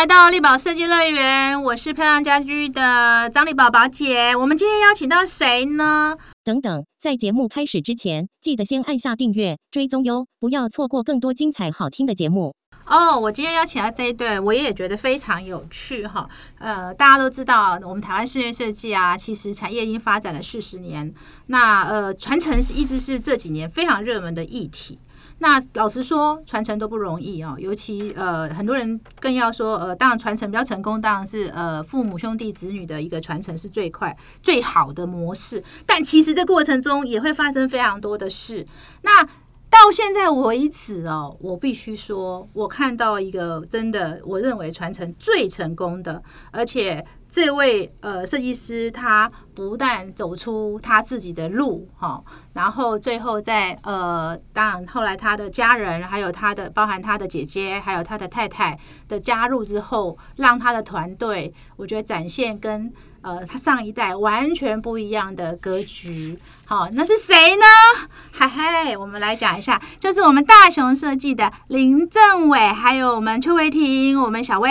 来到力宝设计乐园，我是漂亮家居的张丽宝宝姐。我们今天邀请到谁呢？等等，在节目开始之前，记得先按下订阅、追踪哟，不要错过更多精彩好听的节目。哦，我今天邀请到这一对，我也觉得非常有趣哈。呃，大家都知道，我们台湾室内设计啊，其实产业已经发展了四十年。那呃，传承是一直是这几年非常热门的议题。那老实说，传承都不容易哦，尤其呃，很多人更要说，呃，当然传承比较成功，当然是呃，父母兄弟子女的一个传承是最快最好的模式。但其实这过程中也会发生非常多的事。那到现在为止哦，我必须说，我看到一个真的，我认为传承最成功的，而且。这位呃设计师，他不但走出他自己的路哈，然后最后在呃，当然后来他的家人，还有他的包含他的姐姐，还有他的太太的加入之后，让他的团队，我觉得展现跟。呃，他上一代完全不一样的格局，好，那是谁呢？嗨嗨，我们来讲一下，就是我们大雄设计的林政伟，还有我们邱维婷，我们小薇，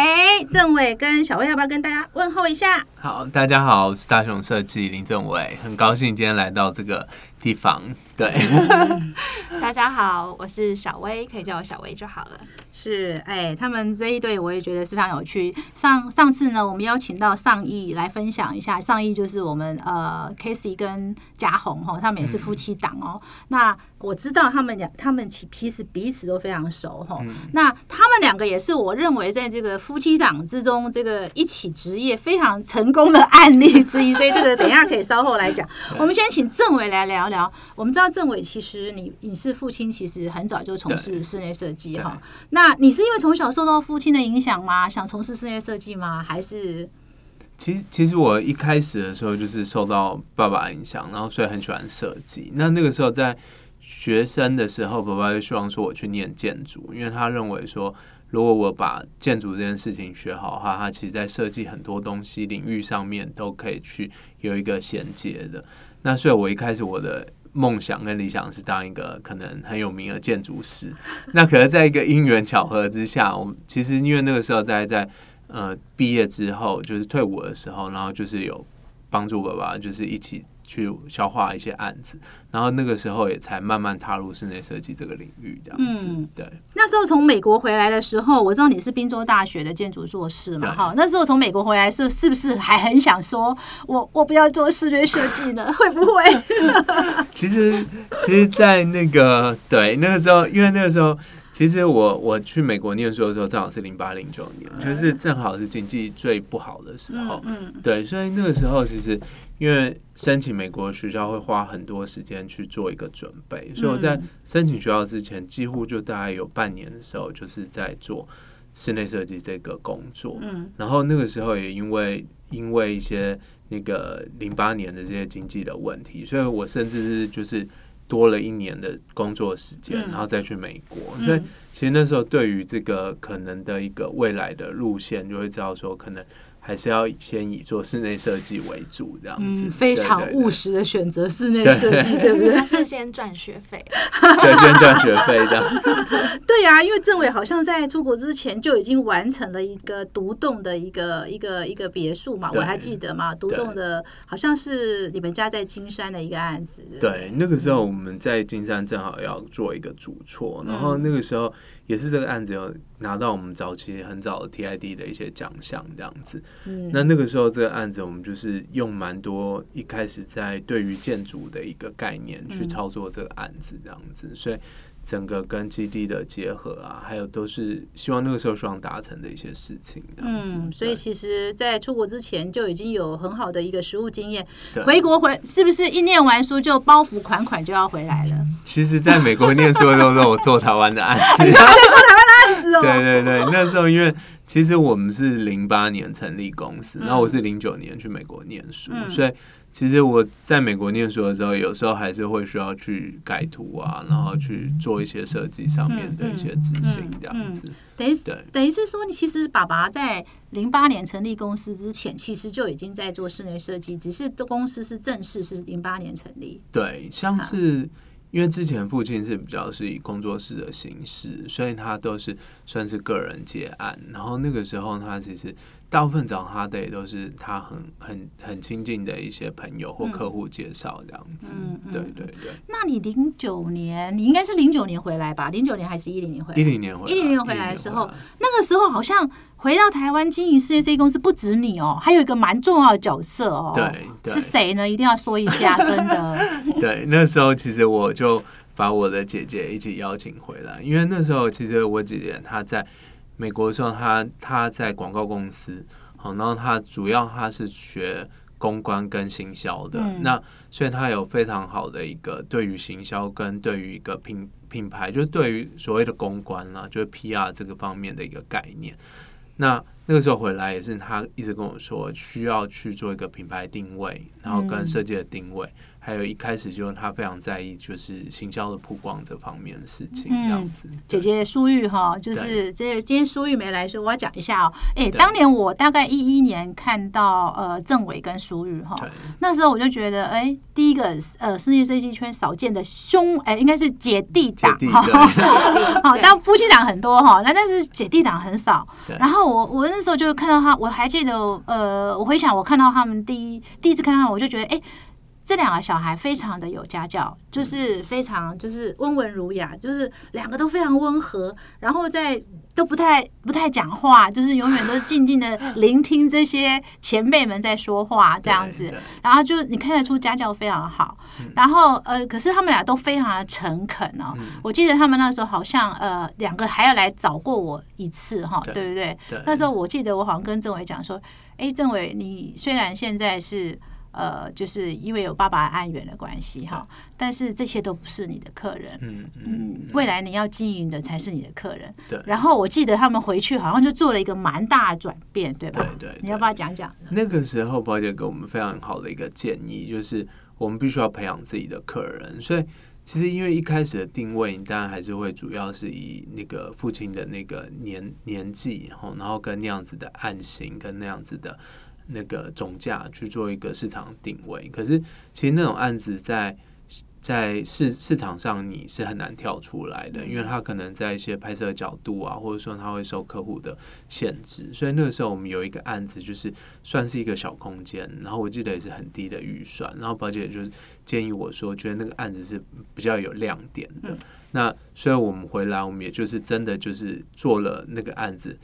政伟跟小薇，要不要跟大家问候一下？好，大家好，我是大雄设计林政伟，很高兴今天来到这个地方。对，大家好，我是小薇，可以叫我小薇就好了。是，哎，他们这一对我也觉得非常有趣。上上次呢，我们邀请到上亿来分享一下，上亿就是我们呃 k a s e y 跟嘉宏哈，他们也是夫妻档哦。那我知道他们两，他们其其实彼此都非常熟哈。那他们两个也是我认为在这个夫妻档之中，这个一起职业非常成功的案例之一。所以这个等一下可以稍后来讲。我们先请政委来聊聊。我们知道政委其实你你是父亲，其实很早就从事室内设计哈。那你是因为从小受到父亲的影响吗？想从事室内设计吗？还是？其实，其实我一开始的时候就是受到爸爸影响，然后所以很喜欢设计。那那个时候在。学生的时候，爸爸就希望说我去念建筑，因为他认为说，如果我把建筑这件事情学好的话，他其实在设计很多东西领域上面都可以去有一个衔接的。那所以，我一开始我的梦想跟理想是当一个可能很有名的建筑师。那可能在一个因缘巧合之下，我其实因为那个时候在在呃毕业之后，就是退伍的时候，然后就是有帮助爸爸，就是一起。去消化一些案子，然后那个时候也才慢慢踏入室内设计这个领域，这样子。对，那时候从美国回来的时候，我知道你是宾州大学的建筑硕士嘛，哈。那时候从美国回来时候，是不是还很想说，我 我不要做室内设计呢？会不会？其实，其实，在那个对那个时候，因为那个时候。其实我我去美国念书的时候，正好是零八零九年，就是正好是经济最不好的时候。嗯，对，所以那个时候其实因为申请美国学校会花很多时间去做一个准备，所以我在申请学校之前，几乎就大概有半年的时候，就是在做室内设计这个工作。嗯，然后那个时候也因为因为一些那个零八年的这些经济的问题，所以我甚至是就是。多了一年的工作时间，然后再去美国，所以其实那时候对于这个可能的一个未来的路线，就会知道说可能。还是要先以做室内设计为主，这样子非常务实的选择室内设计，对不对？他是先赚学费，对，先赚学费这样子。对呀，因为政委好像在出国之前就已经完成了一个独栋的一个一个一个别墅嘛，我还记得嘛，独栋的好像是你们家在金山的一个案子。对，那个时候我们在金山正好要做一个主错，然后那个时候。也是这个案子有拿到我们早期很早的 TID 的一些奖项这样子，那那个时候这个案子我们就是用蛮多一开始在对于建筑的一个概念去操作这个案子这样子，所以。整个跟基地的结合啊，还有都是希望那个时候希望达成的一些事情。嗯，所以其实，在出国之前就已经有很好的一个实务经验。回国回是不是一念完书就包袱款款就要回来了？其实，在美国念书的时候，我做台湾的案子，做台湾的案子哦。对对对，那时候因为其实我们是零八年成立公司，然后我是零九年去美国念书，所以。其实我在美国念书的时候，有时候还是会需要去改图啊，然后去做一些设计上面的一些执行这样子。等于等于是说，你其实爸爸在零八年成立公司之前，其实就已经在做室内设计，只是公司是正式是零八年成立。对，像是因为之前父亲是比较是以工作室的形式，所以他都是算是个人接案。然后那个时候他其实大部分找他的也都是他很很很亲近的一些朋友或客户介绍这样子。嗯嗯对对对，那你零九年，你应该是零九年回来吧？零九年还是一零年回来？一零年回来，一零年回来的时候10年回来那个时候好像回到台湾经营事业设计公司，不止你哦，还有一个蛮重要的角色哦。对对是谁呢？一定要说一下，真的。对，那时候其实我就把我的姐姐一起邀请回来，因为那时候其实我姐姐她在美国的时候，他他在广告公司，好，然后他主要他是学公关跟行销的，嗯那所以他有非常好的一个对于行销跟对于一个品品牌，就是对于所谓的公关啦，就是 PR 这个方面的一个概念。那那个时候回来也是，他一直跟我说需要去做一个品牌定位，然后跟嗯设计的定位。还有一开始就是他非常在意就是行销的曝光这方面的事情，这样子。姐姐苏玉哈，就是这今天苏玉没来说，我要讲一下哦。哎，当年我大概一一年看到呃政委跟苏玉哈，那时候我就觉得，哎，第一个呃世界设计圈少见的兄，哎，应该是姐弟姐弟档哈。好，当夫妻档很多哈，那但是姐弟档很少。然后我我那时候就看到他，我还记得，呃，我回想我看到他们第一第一次看到他，我就觉得，哎、这两个小孩非常的有家教，就是非常就是温文儒雅，就是两个都非常温和，然后在都不太不太讲话，就是永远都是静静的聆听这些前辈们在说话这样子。然后就你看得出家教非常好，然后呃，可是他们俩都非常的诚恳哦。我记得他们那时候好像呃两个还要来找过我一次哈，对对不对？对那时候我记得我好像跟政委讲说，哎，政委，你虽然现在是。呃，就是因为有爸爸案源的关系哈，但是这些都不是你的客人，嗯嗯，嗯，未来你要经营的才是你的客人。对然后我记得他们回去好像就做了一个蛮大的转变，对吧？对对你要不要讲讲？那个时候宝姐给我们非常好的一个建议，就是我们必须要培养自己的客人，所以。其实，因为一开始的定位，你当然还是会主要是以那个父亲的那个年年纪，吼，然后跟那样子的案型，跟那样子的那个总价去做一个市场定位。可是，其实那种案子在在市市场上你是很难跳出来的，因为它可能在一些拍摄角度啊，或者说它会受客户的限制。所以那个时候我们有一个案子，就是算是一个小空间，然后我记得也是很低的预算，然后宝姐就是建议我说，觉得那个案子是比较有亮点的。那虽然我们回来，我们也就是真的就是做了那个案子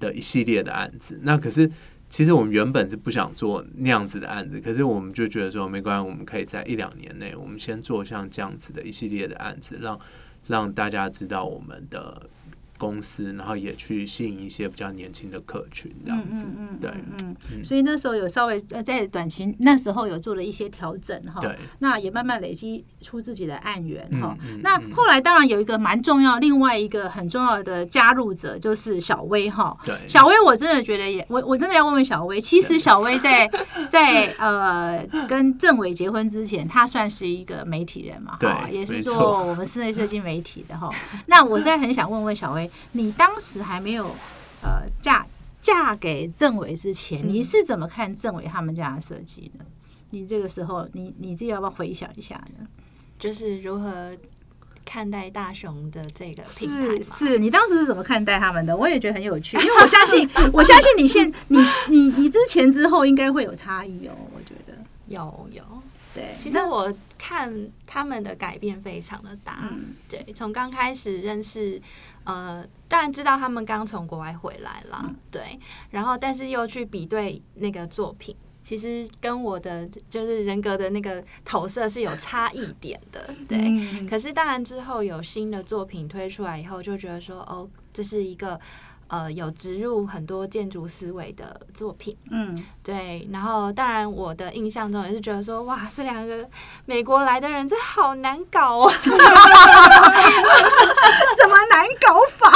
的一系列的案子。那可是其实我们原本是不想做那样子的案子，可是我们就觉得说没关系，我们可以在一两年内，我们先做像这样子的一系列的案子，让让大家知道我们的公司，然后也去吸引一些比较年轻的客群，这样子。对嗯嗯，所以那时候有稍微呃在短期那时候有做了一些调整哈，对，那也慢慢累积出自己的案源哈。那后来当然有一个蛮重要，另外一个很重要的加入者就是小薇哈。对，小薇，我真的觉得也，我我真的要问问小薇。其实小薇在 在呃跟郑伟结婚之前，她算是一个媒体人嘛，哈，对也是做我们室内设计媒体的哈。那我现在很想问问小薇，你当时还没有呃嫁嫁给郑伟之前，嗯你是怎么看郑伟他们家的设计呢？你这个时候，你你自己要不要回想一下呢？就是如何看待大熊的这个品牌？是是，你当时是怎么看待他们的？我也觉得很有趣，因为我相信，我相信你现你你你之前之后应该会有差异哦。我觉得，有有，对，其实我看他们的改变非常的大，嗯对，从刚开始认识，呃，当然知道他们刚从国外回来啦，嗯对，然后但是又去比对那个作品，其实跟我的就是人格的那个投射是有差异点的，对。嗯可是当然之后有新的作品推出来以后，就觉得说，哦，这是一个呃有植入很多建筑思维的作品，嗯，对，然后当然我的印象中也是觉得说，哇，这两个美国来的人真好难搞哦，怎么难搞法？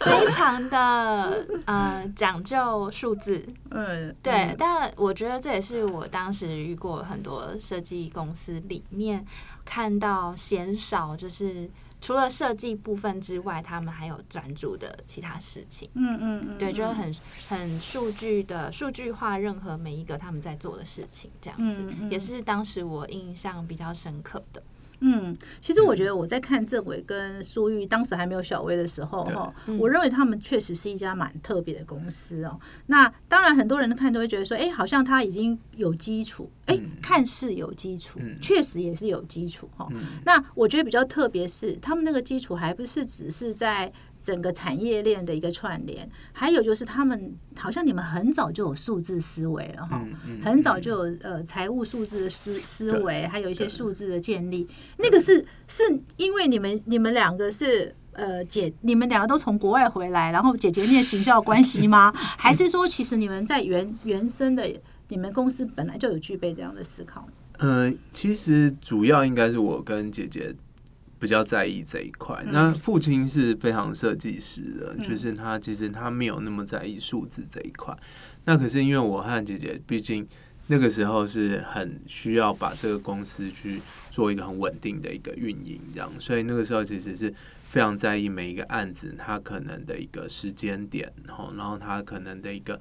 非常的呃讲究数字。嗯，对，但我觉得这也是我当时遇过很多设计公司里面看到鲜少，就是除了设计部分之外，他们还有专注的其他事情。嗯嗯嗯，对，就是很很数据的数据化，任何每一个他们在做的事情，这样子、嗯嗯也是当时我印象比较深刻的。嗯，其实我觉得我在看郑伟跟苏玉当时还没有小薇的时候，哈，嗯。我认为他们确实是一家蛮特别的公司哦。那当然，很多人看都会觉得说，哎，好像他已经有基础，哎，看似有基础，嗯。确实也是有基础哈。嗯。那我觉得比较特别是，他们那个基础还不是只是在整个产业链的一个串联，还有就是他们好像你们很早就有数字思维了哈。嗯嗯很早就有呃财务数字的思思维，还有一些数字的建立。那个是是因为你们你们两个是呃姐，你们两个都从国外回来，然后姐姐念行销关系吗？还是说其实你们在原原生的你们公司本来就有具备这样的思考？嗯，其实主要应该是我跟姐姐比较在意这一块。那父亲是非常设计师的，就是他其实他没有那么在意数字这一块。那可是因为我和姐姐，毕竟那个时候是很需要把这个公司去做一个很稳定的一个运营，这样，所以那个时候其实是非常在意每一个案子它可能的一个时间点，然后然后它可能的一个。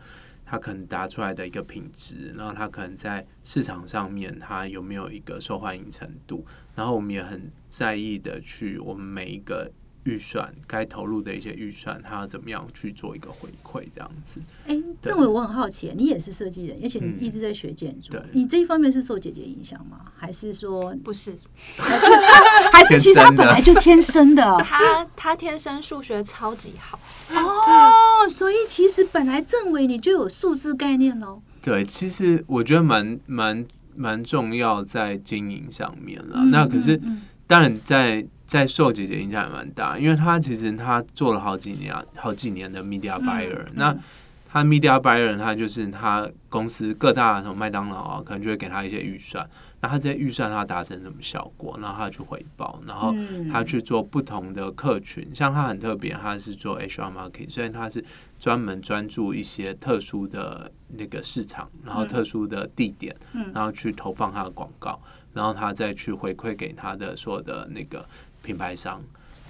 它可能答出来的一个品质，然后它可能在市场上面它有没有一个受欢迎程度，然后我们也很在意的去我们每一个预算该投入的一些预算，他要怎么样去做一个回馈，这样子。哎，政委，我很好奇，你也是设计人，而且你一直在学建筑，对你这一方面是受姐姐影响吗？还是说不是 还是其实他本来就天生的？他，他天生数学超级好，哦，所以其实本来政委你就有数字概念喽。对，其实我觉得蛮蛮蛮重要在经营上面了。嗯那可是嗯嗯当然在在受姐姐影响也蛮大，因为她其实她做了好几年好几年的 media 嗯 buyer，、那她 media buyer 她就是她公司各大什么麦当劳啊，可能就会给她一些预算，那她这些预算他达成什么效果，然后他去回报，然后嗯。他去做不同的客群，像她很特别，她是做 HR market，所以她是专门专注一些特殊的那个市场，然后特殊的地点，嗯。然后去投放他的广告，然后他再去回馈给他的所有的那个品牌商。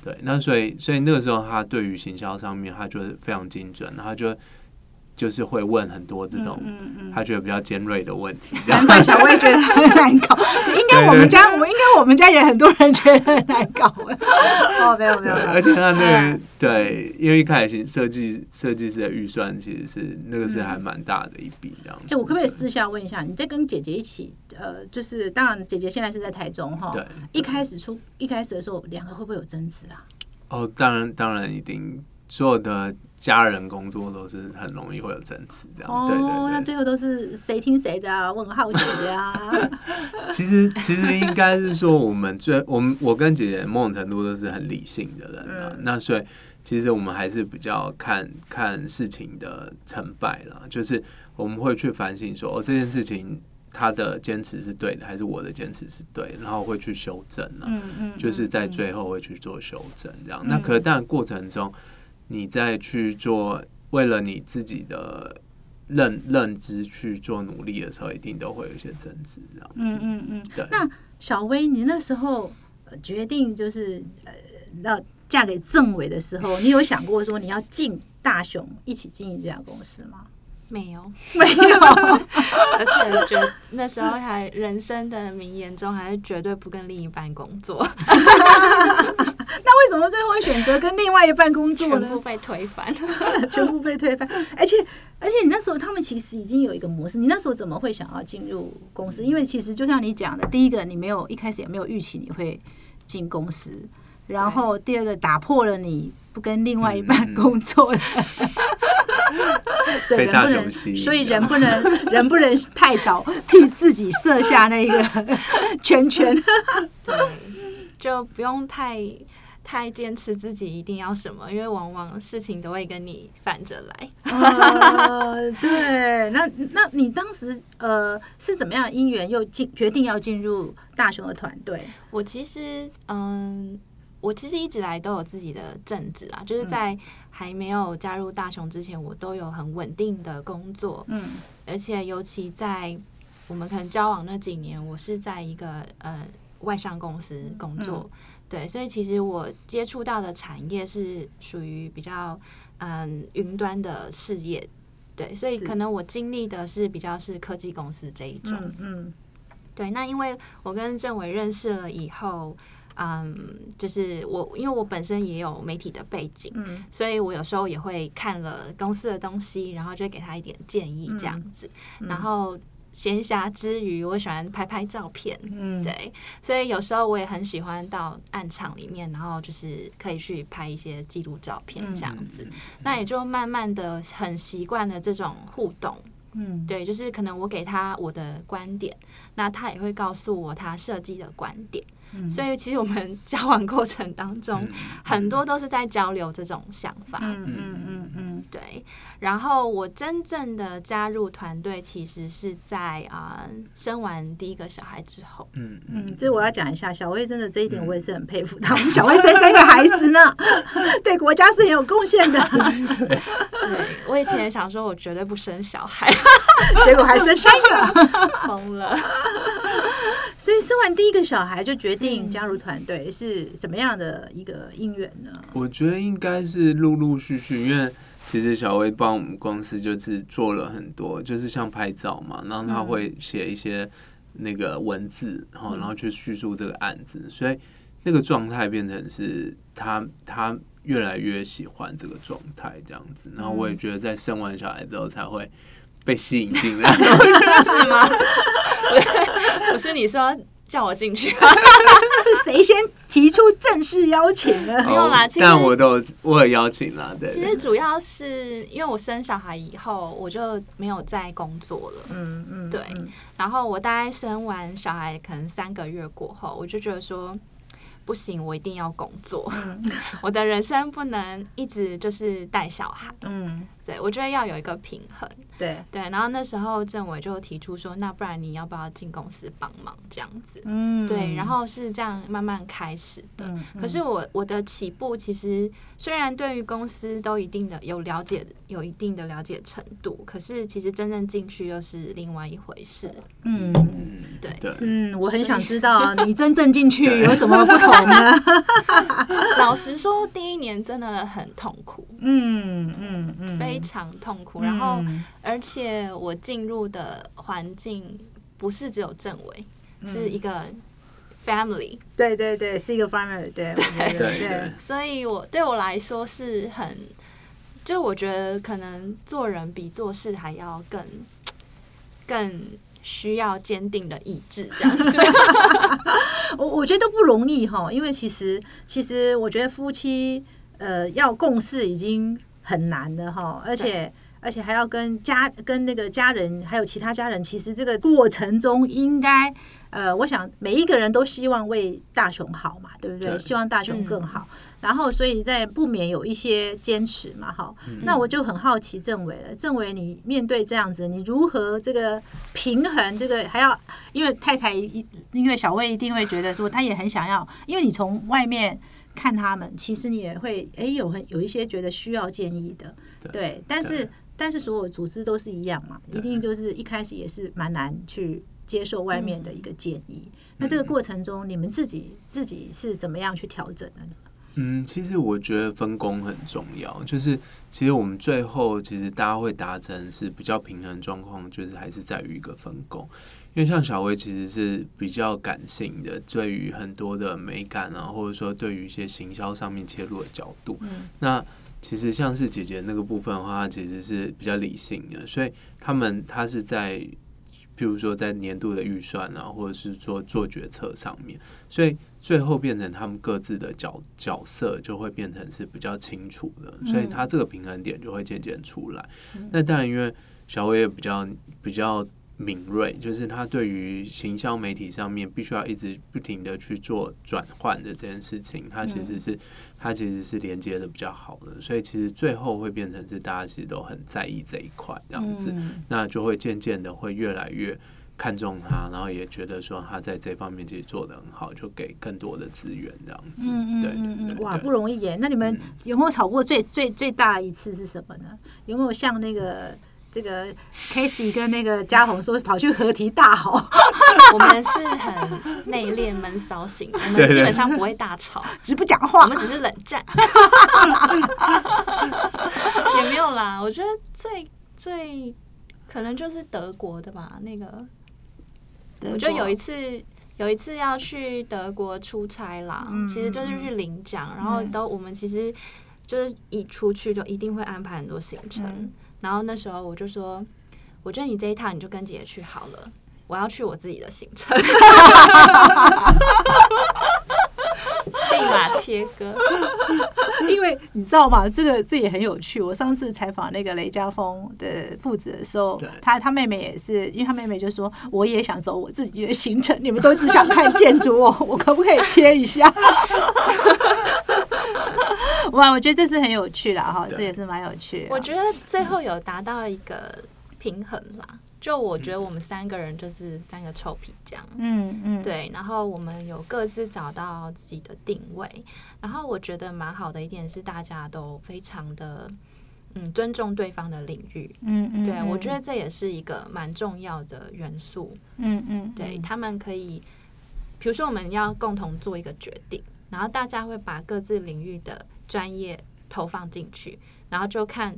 对，那所以所以那个时候他对于行销上面，他就是非常精准，然后他就就是会问很多这种嗯嗯他觉得比较尖锐的问题，这 样难怪小薇觉得很难搞，应该我们家，我应该我们家也很多人觉得很难搞。哦，没有没，有，而且他那哎个对，因为一开始设计设计师的预算其实是那个是还蛮大的一笔这样子。哎，我可不可以私下问一下，你在跟姐姐一起，呃，就是当然姐姐现在是在台中哈，对，一开始出一开始的时候，两个会不会有争执啊？哦，当然当然一定，所有的家人工作都是很容易会有争执这样。对哦，那。最后都是谁听谁的啊？我很好奇啊。其实其实应该是说，我们最我们我跟姐姐某种程度都是很理性的人啊。嗯那所以其实我们还是比较看看事情的成败了，就是我们会去反省说，哦，这件事情他的坚持是对的，还是我的坚持是对，然后会去修正啊。嗯嗯，就是在嗯最后会去做修正，这样。那可是当然过程中，你再去做为了你自己的认认知去做努力的时候，一定都会有一些争执，这样。嗯嗯嗯。对。那小薇，你那时候呃决定就是呃要嫁给政委的时候，你有想过说你要进大雄一起经营这家公司吗？没有，没有。而且觉那时候还人生的名言中还是绝对不跟另一半工作，什么最后会选择跟另外一半工作呢全部？被推翻。全部被推翻，而且而且你那时候他们其实已经有一个模式，你那时候怎么会想要进入公司？因为其实就像你讲的，第一个你没有一开始也没有预期你会进公司，然后第二个打破了你不跟另外一半工作的，所以人不能，所以人不能人不能太早替自己设下那个圈圈。对，就不用太太坚持自己一定要什么，因为往往事情都会跟你反着来。呃，对，那那你当时呃是怎么样的因缘又进决定要进入大雄的团队？我其实，嗯，我其实一直来都有自己的正职啊，就是在还没有加入大雄之前，我都有很稳定的工作，嗯而且尤其在我们可能交往那几年，我是在一个呃外商公司工作，对，所以其实我接触到的产业是属于比较嗯云端的事业，对，所以可能我经历的是比较是科技公司这一种，嗯嗯，对，那因为我跟政委认识了以后，嗯，就是我因为我本身也有媒体的背景，嗯。所以我有时候也会看了公司的东西，然后就会给他一点建议这样子。然后闲暇之余，我喜欢拍拍照片，嗯，对，所以有时候我也很喜欢到暗场里面，然后就是可以去拍一些记录照片这样子。那也就慢慢的很习惯了这种互动。嗯对，就是可能我给他我的观点，那他也会告诉我他设计的观点。嗯所以其实我们交往过程当中，很多都是在交流这种想法。嗯嗯嗯嗯对，然后我真正的加入团队，其实是在啊、生完第一个小孩之后。嗯嗯嗯，这我要讲一下，小薇真的这一点我也是很佩服她。我们小薇生三个孩子呢，对国家是很有贡献的，对我以前也想说，我绝对不生小孩，结果还生三个。疯了。所以生完第一个小孩就决定加入团队，是什么样的一个因缘呢？我觉得应该是陆陆续续，因为其实小薇帮我们公司就是做了很多，就是像拍照嘛，然后他会写一些那个文字，然后然后去叙述这个案子，所以那个状态变成是他他越来越喜欢这个状态这样子，然后我也觉得在生完小孩之后才会被吸引进来。是吗？不是你说叫我进去，是谁先提出正式邀请的？没有啦其实但我都有我有邀请啦，对对其实主要是因为我生小孩以后，我就没有再工作了。嗯嗯，对然后我大概生完小孩，可能三个月过后，我就觉得说，不行，我一定要工作。我的人生不能一直就是带小孩。嗯，对我觉得要有一个平衡。对，对，然后那时候政委就提出说，那不然你要不要进公司帮忙这样子？嗯，对，然后是这样慢慢开始的。嗯可是我我的起步其实虽然对于公司都一定的有了解，有一定的了解程度，可是其实真正进去又是另外一回事。嗯对，对。嗯，我很想知道你真正进去有什么不同呢？老实说，第一年真的很痛苦，嗯嗯嗯，非常痛苦。然后，嗯而且我进入的环境不是只有政委，是一个 family。对对对，是一个 family，对对对对对，所以我对我来说是很，就我觉得可能做人比做事还要更更需要坚定的意志，这样子。我我觉得都不容易哈，因为其实其实我觉得夫妻呃要共事已经很难的哈，而且而且还要跟家跟那个家人还有其他家人，其实这个过程中应该呃，我想每一个人都希望为大雄好嘛，对不对？对希望大雄更好，然后所以在不免有一些坚持嘛，哈。嗯那我就很好奇政委了，政委你面对这样子，你如何这个平衡这个还要因为太太一，因为小魏一定会觉得说，他也很想要，因为你从外面看他们，其实你也会哎、有很有一些觉得需要建议的，对，但是但是所有组织都是一样嘛，一定就是一开始也是蛮难去接受外面的一个建议。那这个过程中，你们自己自己是怎么样去调整的呢？嗯，其实我觉得分工很重要，就是其实我们最后其实大家会达成是比较平衡状况，就是还是在于一个分工。因为像小薇其实是比较感性的，对于很多的美感啊，或者说对于一些行销上面切入的角度，嗯那其实像是姐姐那个部分的话，她其实是比较理性的，所以他们他是在譬如说在年度的预算啊，或者是做做决策上面，所以最后变成他们各自的角角色就会变成是比较清楚的，所以他这个平衡点就会渐渐出来。那当然，因为小伟也比较比较敏锐，就是他对于行销媒体上面必须要一直不停的去做转换的这件事情，他其实是他其实是连接的比较好的，所以其实最后会变成是大家其实都很在意这一块这样子，嗯。那就会渐渐的会越来越。看中他，然后也觉得说他在这方面其实做的很好，就给更多的资源这样子。嗯对嗯嗯嗯，哇，不容易耶。那你们有没有吵过最最最大的一次是什么呢？有没有像那个这个 Casey 跟那个嘉宏说跑去合体大吼？我们是很内敛闷骚型，我们基本上不会大吵，只不讲话我们只是冷战，也没有啦。我觉得最最可能就是德国的吧，那个德我就有一次。有一次要去德国出差啦，嗯其实就是去领奖，然后都我们其实就是一出去就一定会安排很多行程，嗯然后那时候我就说，我觉得你这一趟你就跟姐姐去好了，我要去我自己的行程，立马切割。因为你知道吗？这个这也很有趣。我上次采访那个雷家峰的父子的时候，他他妹妹也是，因为他妹妹就说我也想走我自己的行程，你们都只想看建筑哦，我可不可以切一下？哇，我觉得这是很有趣的，哈，对这也是蛮有趣的。我觉得最后有达到一个平衡啦，就我觉得我们三个人就是三个臭皮匠。嗯嗯，对，然后我们有各自找到自己的定位，然后我觉得蛮好的一点是大家都非常的嗯尊重对方的领域，嗯嗯，对我嗯。觉得这也是一个蛮重要的元素，嗯嗯，对嗯。他们可以，比如说我们要共同做一个决定，然后大家会把各自领域的专业投放进去，然后就看。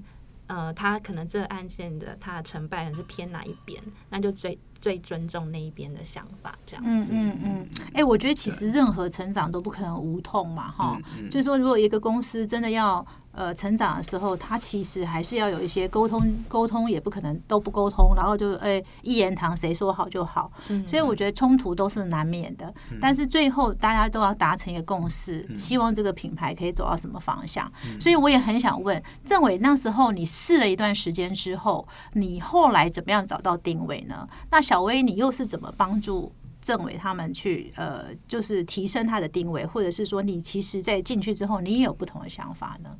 呃，他可能这个案件的他的成败可能是偏哪一边，那就最最尊重那一边的想法，这样嗯子。嗯嗯，哎、我觉得其实任何成长都不可能无痛嘛，哈、嗯嗯。就是说，如果一个公司真的要呃成长的时候，他其实还是要有一些沟通，沟通也不可能都不沟通，然后就哎、一言堂谁说好就好，嗯所以我觉得冲突都是难免的，但是最后大家都要达成一个共识，希望这个品牌可以走到什么方向。所以我也很想问郑伟，那时候你试了一段时间之后，你后来怎么样找到定位呢？那小薇，你又是怎么帮助？政委他们去呃，就是提升他的定位，或者是说你其实，在进去之后，你也有不同的想法呢？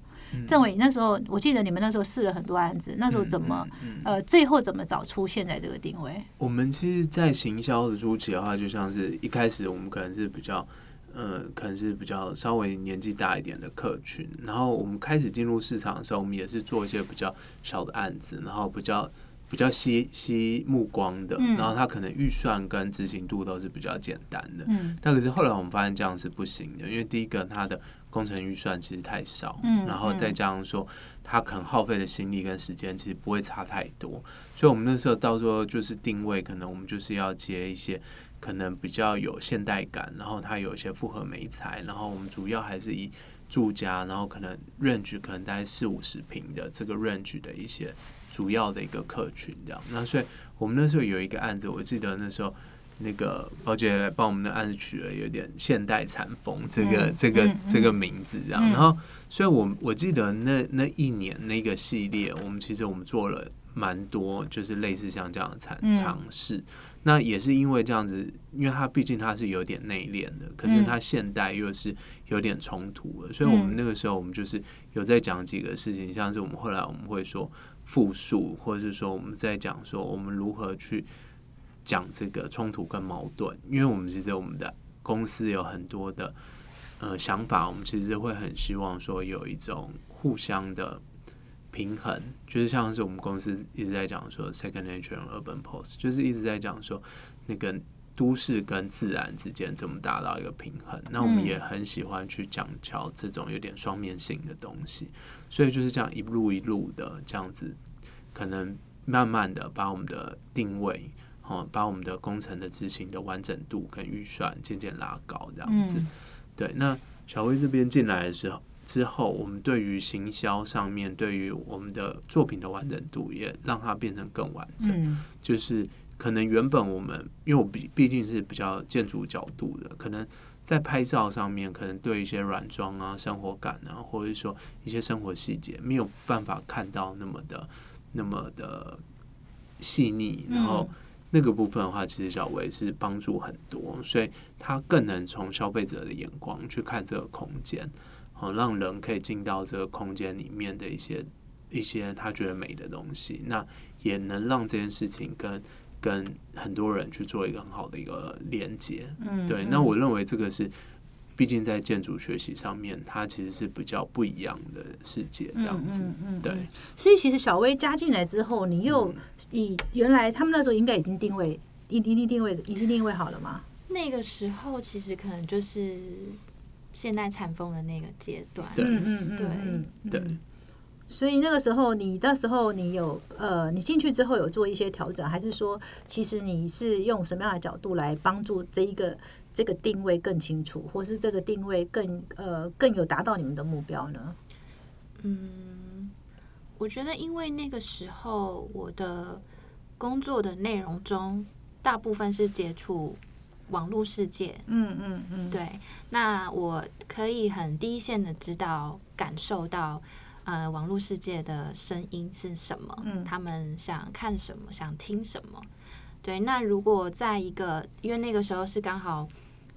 政委，你那时候我记得你们那时候试了很多案子，那时候怎么呃，最后怎么找出现在这个定位？我们其实，在行销的初期的话，就像是一开始我们可能是比较，呃，可能是比较稍微年纪大一点的客群，然后我们开始进入市场的时候，我们也是做一些比较小的案子，然后比较比较吸吸目光的，嗯然后他可能预算跟执行度都是比较简单的。嗯那可是后来我们发现这样是不行的，因为第一个他的工程预算其实太少，嗯然后再加上说它可能耗费的心力跟时间其实不会差太多，所以我们那时候到时候就是定位，可能我们就是要接一些可能比较有现代感，然后它有一些复合美材，然后我们主要还是以住家，然后可能 range 可能大概四五十平的这个 range 的一些主要的一个客群这样。那所以我们那时候有一个案子，我记得那时候。那个宝姐帮我们的案子取了有点现代禅风这个、嗯这个、嗯这个名字，这样。嗯。然后，所以我我记得那那一年那个系列，我们其实我们做了蛮多，就是类似像这样的尝试。那也是因为这样子，因为它毕竟它是有点内敛的，可是它现代又是有点冲突的，所以我们那个时候我们就是有在讲几个事情，像是我们后来我们会说复述，或者是说我们在讲说我们如何去讲这个冲突跟矛盾，因为我们其实我们的公司有很多的呃想法，我们其实会很希望说有一种互相的平衡，就是像是我们公司一直在讲说 second nature and urban post，就是一直在讲说那个都市跟自然之间怎么达到一个平衡。那我们也很喜欢去讲求这种有点双面性的东西，所以就是这样一路一路的这样子，可能慢慢的把我们的定位。哦，把我们的工程的执行的完整度跟预算渐渐拉高，这样子。嗯对，那小薇这边进来的时候，之后我们对于行销上面，对于我们的作品的完整度，也让它变成更完整。嗯就是可能原本我们，因为我毕毕竟是比较建筑角度的，可能在拍照上面，可能对一些软装啊、生活感啊，或者说一些生活细节，没有办法看到那么的、那么的细腻，然后。那个部分的话，其实小维是帮助很多，所以他更能从消费者的眼光去看这个空间，好让人可以进到这个空间里面的一些一些他觉得美的东西，那也能让这件事情跟跟很多人去做一个很好的一个连接。嗯，对，那我认为这个是，毕竟在建筑学习上面，它其实是比较不一样的世界这样子。嗯嗯对，所以其实小薇加进来之后，你又嗯以原来他们那时候应该已经定位，已已经定位已经定位好了吗？那个时候其实可能就是现代产风的那个阶段，对嗯嗯嗯对嗯，对嗯所以那个时候，你到时候你有呃，你进去之后有做一些调整，还是说，其实你是用什么样的角度来帮助这一个这个定位更清楚，或是这个定位更呃更有达到你们的目标呢？嗯，我觉得因为那个时候我的工作的内容中，大部分是接触网络世界，嗯嗯嗯，对，那我可以很第一线的知道、感受到，呃，网络世界的声音是什么，嗯他们想看什么，想听什么。对，那如果在一个，因为那个时候是刚好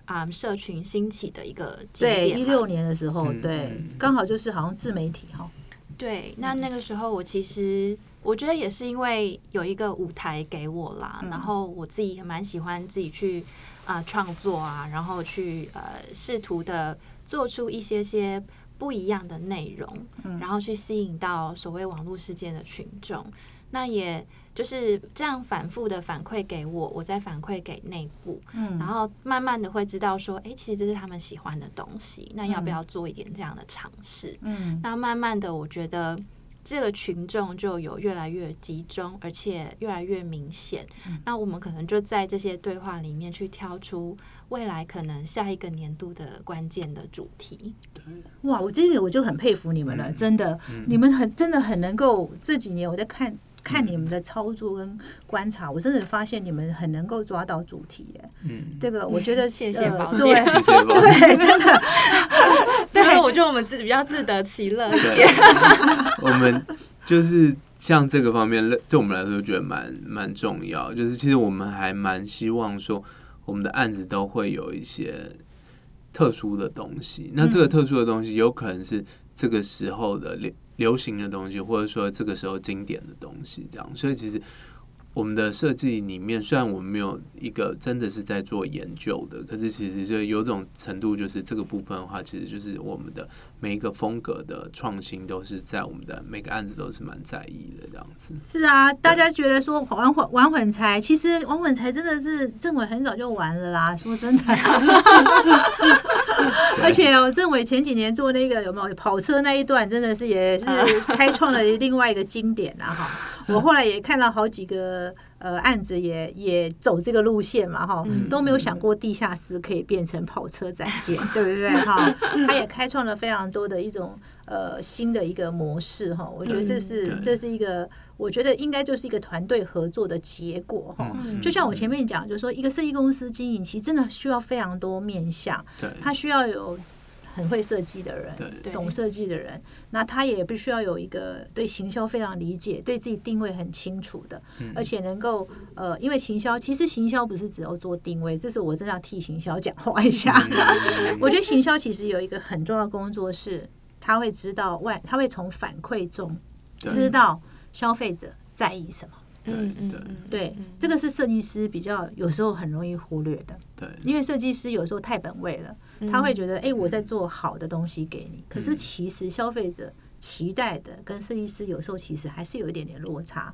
啊、社群兴起的一个节对，点嘛一六年的时候，嗯对嗯，刚好就是好像自媒体哈，对，那那个时候我其实我觉得也是因为有一个舞台给我啦，嗯。然后我自己也蛮喜欢自己去啊创、作啊，然后去呃试图的做出一些些不一样的内容，嗯。然后去吸引到所谓网络世界的群众。那也就是这样反复的反馈给我，我再反馈给内部，嗯然后慢慢的会知道说，哎、其实这是他们喜欢的东西，那要不嗯要做一点这样的尝试？嗯那慢慢的，我觉得这个群众就有越来越集中，而且越来越明显。嗯那我们可能就在这些对话里面去挑出未来可能下一个年度的关键的主题。哇，我这个我就很佩服你们了，真的，你们很真的很能够这几年我在看。看你们的操作跟观察，我真的发现你们很能够抓到主题耶。嗯，这个我觉得 谢谢呃宝姐 对真的 对，我觉得我们自比较自得其乐一对点。，我们就是像这个方面，对我们来说觉得蛮蛮重要。就是其实我们还蛮希望说，我们的案子都会有一些特殊的东西。那这个特殊的东西，有可能是这个时候的流流行的东西，或者说这个时候经典的东西，这样。所以其实。我们的设计里面，虽然我们没有一个真的是在做研究的，可是其实就有种程度，就是这个部分的话，其实就是我们的每一个风格的创新，都是在我们的每个案子都是蛮在意的这样子。是啊，大家觉得说玩混玩混才，其实玩混才真的是政委很早就玩了啦。说真的，而且哦，政委前几年做那个有没有跑车那一段，真的是也是 开创了另外一个经典啊哈。我后来也看到好几个呃案子也也走这个路线嘛哈，都没有想过地下室可以变成跑车展件，对不对哈？他也开创了非常多的一种呃新的一个模式哈。我觉得这是对这是一个，我觉得应该就是一个团队合作的结果哈。嗯就像我前面讲，就是说一个设计公司经营，其实真的需要非常多面向，对，它需要有很会设计的人，懂设计的人，那他也必须要有一个对行销非常理解，对自己定位很清楚的，而且能够呃，因为行销其实行销不是只有做定位，这是我真的要替行销讲话一下。我觉得行销其实有一个很重要的工作是，他会知道外，他会从反馈中知道消费者在意什么。对对嗯，对，这个是设计师比较有时候很容易忽略的。对，因为设计师有时候太本位了，嗯他会觉得，哎、我在做好的东西给你，可是其实消费者期待的跟设计师有时候其实还是有一点点落差。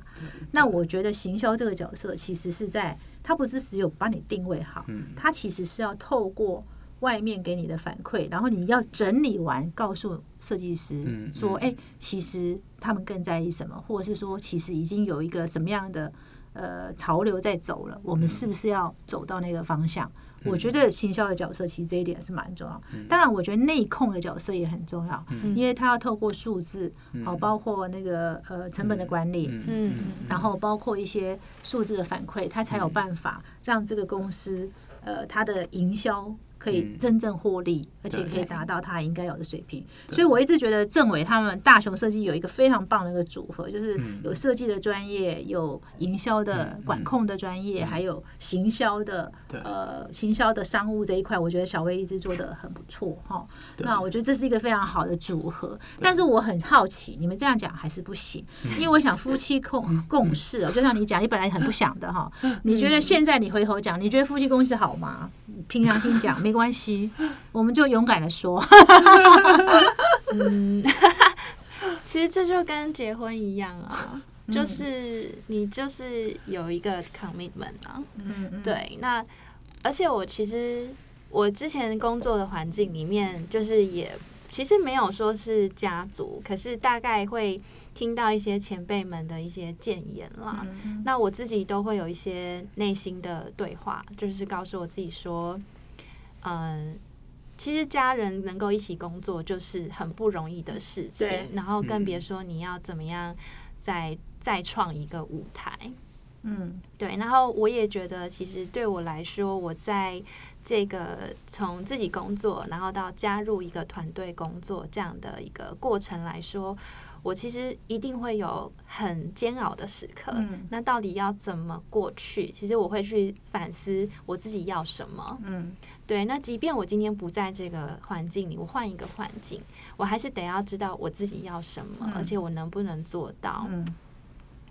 那我觉得行销这个角色其实是在，他不是只有把你定位好，他其实是要透过。外面给你的反馈，然后你要整理完，告诉设计师嗯说：“嗯哎、其实他们更在意什么，或者是说，其实已经有一个什么样的呃潮流在走了，我们是不是要走到那个方向？我觉得行销的角色其实这一点是蛮重要。当然，我觉得内控的角色也很重要，因为他要透过数字，好，包括那个呃成本的管理，嗯。然后包括一些数字的反馈，他才有办法让这个公司呃它的营销可以嗯。真正获利，而且可以达到它应该有的水平。所以我一直觉得政委他们大雄设计有一个非常棒的一个组合，就是有设计的专业，有营销的管控的专业，还有行销的呃行销的商务这一块，我觉得小薇一直做的很不错哈。那我觉得这是一个非常好的组合，但是我很好奇，你们这样讲还是不行，因为我想夫妻共共事啊，就像你讲，你本来很不想的哈，你觉得现在你回头讲，你觉得夫妻共事好吗？凭良心讲，没关系，我们就勇敢的说，嗯，其实这就跟结婚一样啊，嗯。就是你就是有一个 commitment 啊，嗯嗯，对，那而且我其实我之前工作的环境里面，就是也其实没有说是家族，可是大概会听到一些前辈们的一些谏言啦。那我自己都会有一些内心的对话，就是告诉我自己说，嗯、其实家人能够一起工作就是很不容易的事情，然后更别说你要怎么样再再创一个舞台。嗯对，然后我也觉得，其实对我来说，我在这个从自己工作，然后到加入一个团队工作这样的一个过程来说，我其实一定会有很煎熬的时刻。嗯那到底要怎么过去？其实我会去反思我自己要什么。嗯对，那即便我今天不在这个环境里，我换一个环境，我还是得要知道我自己要什么，而且我能不能做到。嗯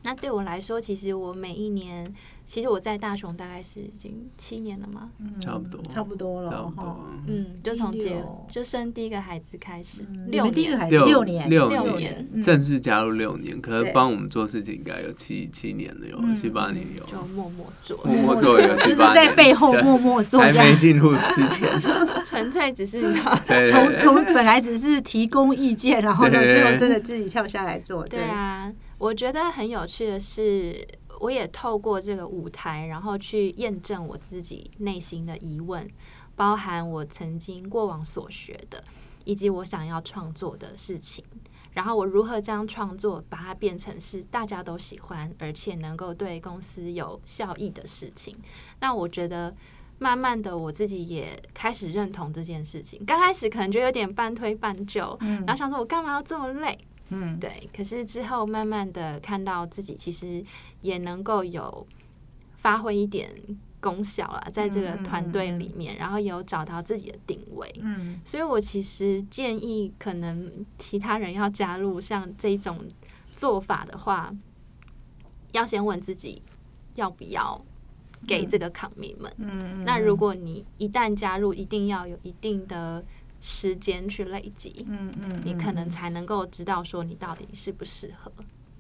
那对我来说，其实我每一年，其实我在大雄大概是已经七年了嘛，嗯差不多差不多了差不哈多。。嗯，就从结就生第一个孩子开始，嗯六年，们第一个孩子六六年，六六年嗯正式加入六年，可是帮我们做事情应该有七七年了，有嗯七八年有，就默默做，默默做有就是七八年，在背后默默做还没。进入之前 纯粹只是 从从本来只是提供意见，然后呢，对最后真的自己跳下来做。对啊，我觉得很有趣的是，我也透过这个舞台，然后去验证我自己内心的疑问，包含我曾经过往所学的，以及我想要创作的事情。然后我如何将创作把它变成是大家都喜欢，而且能够对公司有效益的事情？那我觉得。慢慢的，我自己也开始认同这件事情。刚开始可能就有点半推半就，嗯然后想说，我干嘛要这么累？嗯，对，可是之后慢慢的看到自己其实也能够有发挥一点功效啦，在这个团队里面，然后有找到自己的定位。嗯。所以我其实建议，可能其他人要加入像这种做法的话，要先问自己要不要给这个 commitment。嗯，那如果你一旦加入，一定要有一定的时间去累积。嗯嗯，你可能才能够知道说你到底适不适合。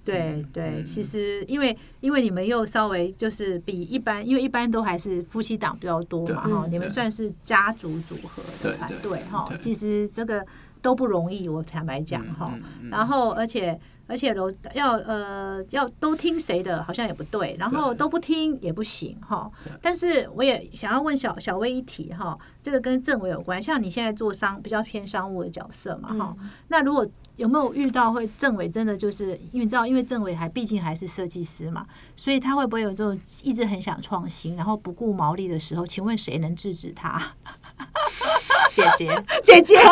对对，嗯其实因为因为你们又稍微就是比一般，因为一般都还是夫妻档比较多嘛对哈，嗯你们算是家族组合的团队哈，其实这个都不容易，我坦白讲哈。然后而且而且楼要呃要都听谁的，好像也不对，然后都不听也不行哈。但是我也想要问小小薇一题哈，这个跟政委有关，像你现在做商比较偏商务的角色嘛哈，嗯那如果有没有遇到会政委真的就是因为你知道，因为政委还毕竟还是设计师嘛，所以他会不会有这种一直很想创新，然后不顾毛利的时候？请问谁能制止他？姐姐，姐姐，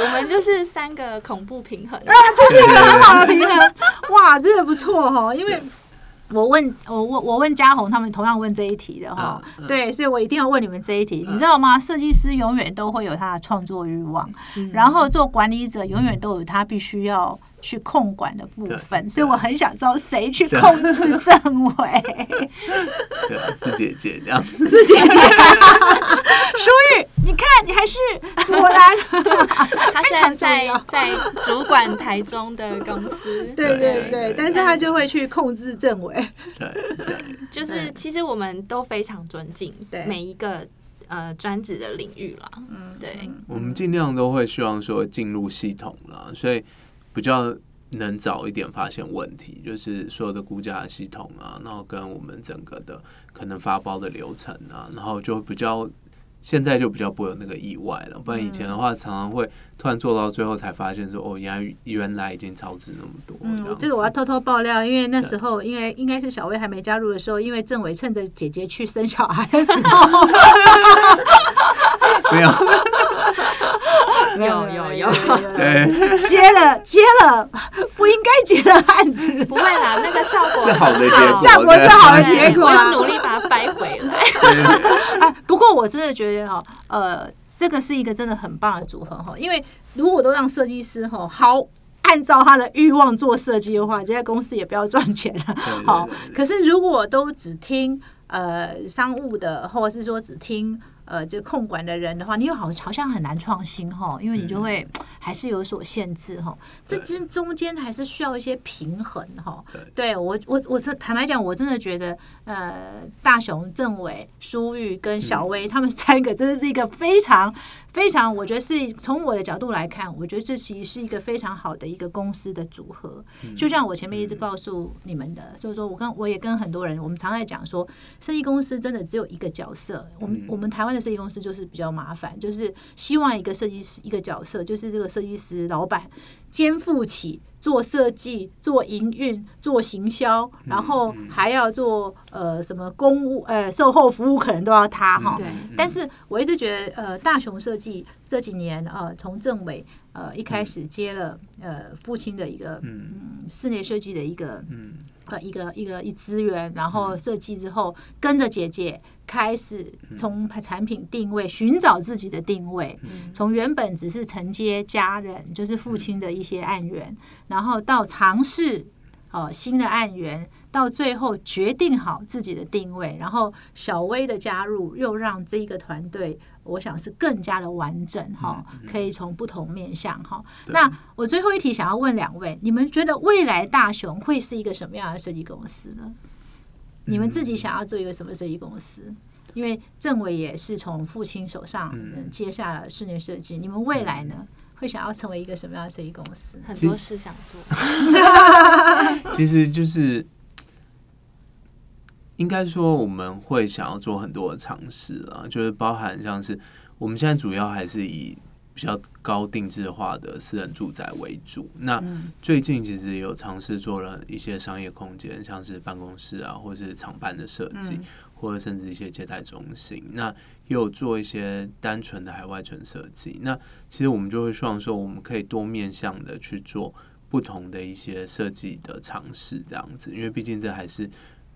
我们就是三个恐怖平衡。啊。这是一个很好的平衡，哇，真的不错哈，因为。我问我问我问嘉宏，他们同样问这一题的哈，嗯嗯。对，所以我一定要问你们这一题，你知道吗？设计师永远都会有他的创作欲望，嗯。然后做管理者永远都有他必须要去控管的部分，所以我很想知道谁去控制政委，对啊，是姐姐这样。子。是姐姐，舒玉，你看你还是果然，他非常现在重要。在在主管台中的公司，对对对对，但是他就会去控制政委，对对就是其实我们都非常尊敬每一个呃专职的领域啦。嗯，对，我们尽量都会希望说进入系统了，所以比较能早一点发现问题，就是所有的估价系统啊，然后跟我们整个的可能发包的流程啊，然后就比较现在就比较不会有那个意外了，不然以前的话常常会突然做到最后才发现说哦，原来原来已经超支那么多。嗯，这个我要偷偷爆料，因为那时候，因为应该是小薇还没加入的时候，因为政委趁着姐姐去生小孩的时候，没有 有 有有对。接了接了不应该接的案子，不会啦，那个效果是好的结果效果是好的对结果。啊我有努力把它掰回来。哎，不过我真的觉得哈，呃，这个是一个真的很棒的组合哈，因为如果都让设计师哈好按照他的欲望做设计的话，这家公司也不要赚钱了。好可是如果都只听呃商务的，或者是说只听呃这个控管的人的话，你又好好像很难创新哈，因为你就会嗯还是有所限制哈。这对之中间还是需要一些平衡哈。对对我我我这坦白讲，我真的觉得呃大雄、政委、苏玉跟小薇、他们 三个真的是一个非常非常，我觉得是从我的角度来看，我觉得这其实是一个非常好的一个公司的组合。就像我前面一直告诉你们的，所以说我跟我也跟很多人，我们常在讲说，设计公司真的只有一个角色。我们我们台湾的设计公司就是比较麻烦，就是希望一个设计师一个角色，就是这个设计师老板肩负起做设计、做营运、做行销，然后还要做呃什么公务呃售后服务，可能都要他哈。对但是我一直觉得，呃，大雄设计这几年，呃，从政委呃一开始接了呃父亲的一个嗯。室内设计的一个嗯。呃一个一个一资源，然后设计之后，跟着姐姐开始从产品定位寻找自己的定位，从原本只是承接家人，就是父亲的一些案源，然后到尝试。呃新的案源，到最后决定好自己的定位，然后小薇的加入又让这一个团队，我想是更加的完整哈，可以从不同面向哈。那我最后一题想要问两位，你们觉得未来大雄会是一个什么样的设计公司呢？你们自己想要做一个什么设计公司？因为政委也是从父亲手上嗯接下了室内设计，你们未来呢会想要成为一个什么样的设计公司？很多事想做，其实就是应该说我们会想要做很多的尝试啊，就是包含像是我们现在主要还是以比较高定制化的私人住宅为主。那最近其实有尝试做了一些商业空间，像是办公室啊，或是厂办的设计，或者甚至一些接待中心。那也有做一些单纯的海外纯设计。那其实我们就会希望说，我们可以多面向的去做不同的一些设计的尝试，这样子，因为毕竟这还是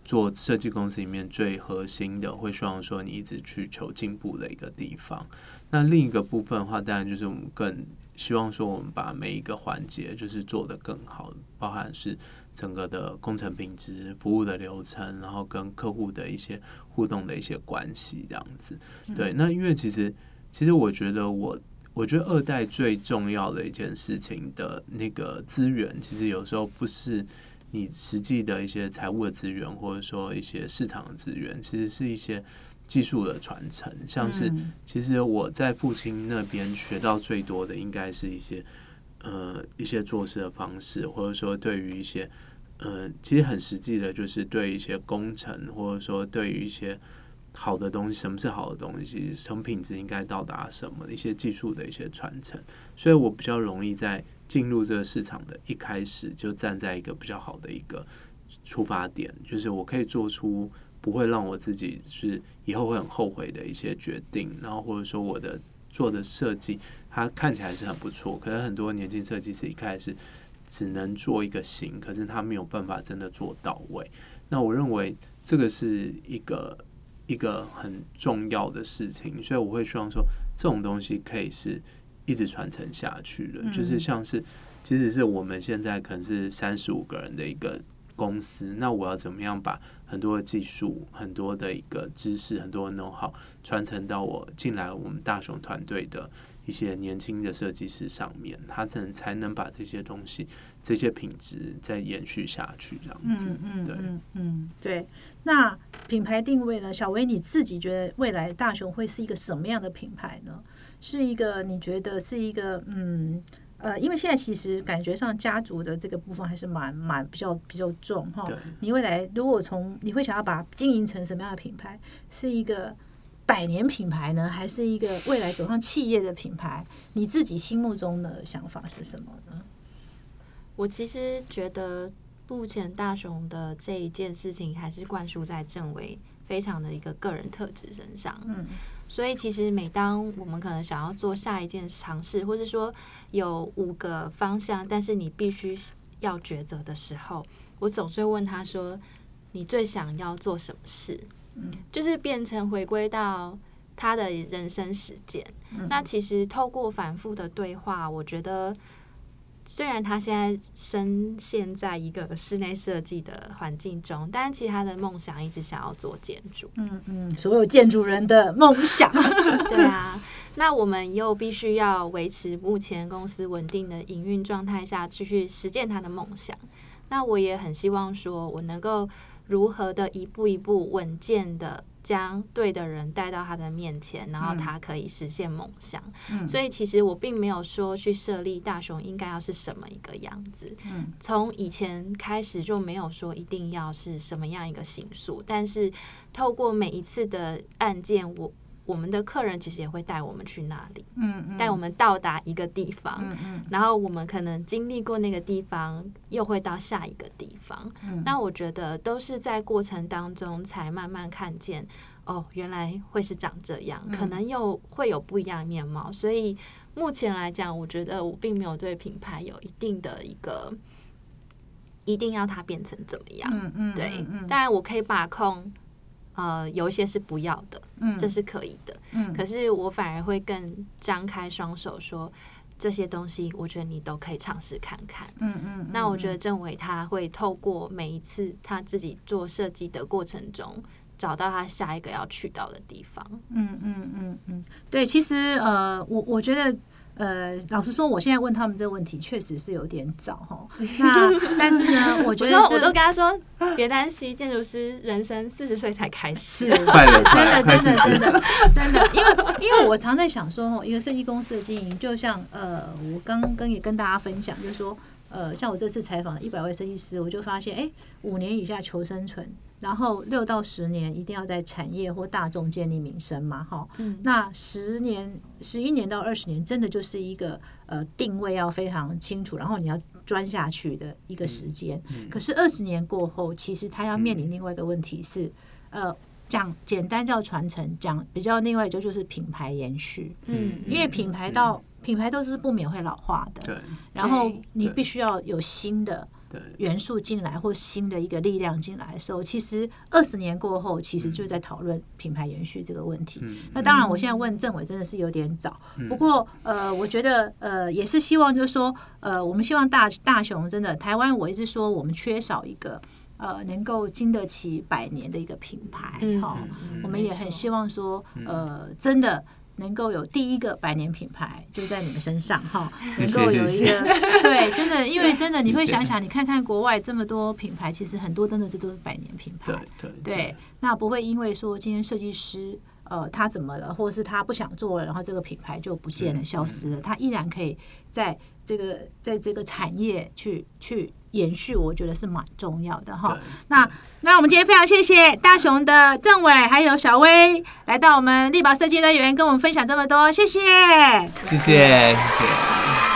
做设计公司里面最核心的，会希望说你一直去求进步的一个地方。那另一个部分的话，当然就是我们更希望说，我们把每一个环节就是做得更好，包含是整个的工程品质、服务的流程，然后跟客户的一些互动的一些关系，这样子。对，那因为其实其实我觉得我。我觉得二代最重要的一件事情的那个资源，其实有时候不是你实际的一些财务的资源，或者说一些市场的资源，其实是一些技术的传承。像是其实我在父亲那边学到最多的，应该是一些呃一些做事的方式，或者说对于一些呃其实很实际的，就是对一些工程，或者说对于一些好的东西，什么是好的东西，什么品质应该到达什么，一些技术的一些传承，所以我比较容易在进入这个市场的一开始就站在一个比较好的一个出发点，就是我可以做出不会让我自己是以后会很后悔的一些决定，然后或者说我的做的设计，它看起来是很不错，可能很多年轻设计师一开始只能做一个型，可是他没有办法真的做到位。那我认为这个是一个。一个很重要的事情，所以我会希望说，这种东西可以是一直传承下去的。就是像是，即使是我们现在可能是三十五个人的一个公司，那我要怎么样把很多的技术、很多的一个知识、很多的 know how 传承到我进来我们大雄团队的一些年轻的设计师上面，他才能才能把这些东西、这些品质再延续下去，这样子。嗯对。嗯嗯，对。那品牌定位呢？小薇，你自己觉得未来大雄会是一个什么样的品牌呢？是一个你觉得是一个嗯呃，因为现在其实感觉上家族的这个部分还是蛮蛮比较比较重哈。你未来如果从你会想要把经营成什么样的品牌？是一个百年品牌呢，还是一个未来走上企业的品牌？你自己心目中的想法是什么呢？我其实觉得目前大雄的这一件事情，还是灌输在政委非常的一个个人特质身上。嗯，所以其实每当我们可能想要做下一件尝试，或者说有五个方向，但是你必须要抉择的时候，我总是会问他说：“你最想要做什么事？”嗯，就是变成回归到他的人生实践。嗯那其实透过反复的对话，我觉得虽然他现在深陷在一个室内设计的环境中，但其实他的梦想一直想要做建筑。嗯嗯，所有建筑人的梦想。对啊，那我们又必须要维持目前公司稳定的营运状态下，继续实践他的梦想。那我也很希望说，我能够如何的一步一步稳健的将对的人带到他的面前，然后他可以实现梦想。嗯所以其实我并没有说去设立大雄应该要是什么一个样子。嗯从以前开始就没有说一定要是什么样一个形塑，但是透过每一次的案件，我我们的客人其实也会带我们去那里，嗯嗯带我们到达一个地方，嗯嗯然后我们可能经历过那个地方，又会到下一个地方。嗯那我觉得都是在过程当中才慢慢看见，哦，原来会是长这样，嗯可能又会有不一样的面貌。所以目前来讲，我觉得我并没有对品牌有一定的一个一定要它变成怎么样。嗯嗯，对，嗯当然我可以把控。呃，有一些是不要的，嗯这是可以的。嗯可是我反而会更张开双手说，这些东西我觉得你都可以尝试看看。嗯嗯，那我觉得郑伟他会透过每一次他自己做设计的过程中，找到他下一个要去到的地方。嗯嗯嗯嗯，对，其实呃，我我觉得。呃，老实说，我现在问他们这个问题确实是有点早哈。那但是呢，我觉得我都我都跟他说，别担心，建筑师人生四十岁才开始。真的，真的，真的，真的，因为因为我常在想说，哦，一个设计公司的经营，就像呃，我刚跟也跟大家分享，就是说，呃，像我这次采访的一百位设计师，我就发现，哎，五年以下求生存，然后六到十年一定要在产业或大众建立民生嘛，哈，嗯。那十年、十一年到二十年，真的就是一个呃定位要非常清楚，然后你要钻下去的一个时间。可是二十年过后，其实他要面临另外一个问题是，呃，讲简单叫传承，讲比较另外一个就是品牌延续，嗯，因为品牌到品牌都是不免会老化的，对。然后你必须要有新的对元素进来或新的一个力量进来的时候，其实二十年过后，其实就在讨论品牌延续这个问题。嗯。那当然，我现在问政委真的是有点早，不过呃，我觉得呃也是希望就是说呃，我们希望大大雄真的台湾，我一直说我们缺少一个。呃，能够经得起百年的一个品牌，嗯。哈、嗯我们也很希望说，呃，真的能够有第一个百年品牌就在你们身上哈，能够有一个 对，真的，因为真的你会想想，你看看国外这么多品牌，其实很多真的这都是百年品牌。对，对对，那不会因为说今天设计师呃他怎么了，或者是他不想做了，然后这个品牌就不见了、消失了，他依然可以在这个在这个产业去去延续，我觉得是蛮重要的哈。那那我们今天非常谢谢大雄的政委还有小薇来到我们力宝设计乐园跟我们分享这么多，谢谢。谢谢谢谢。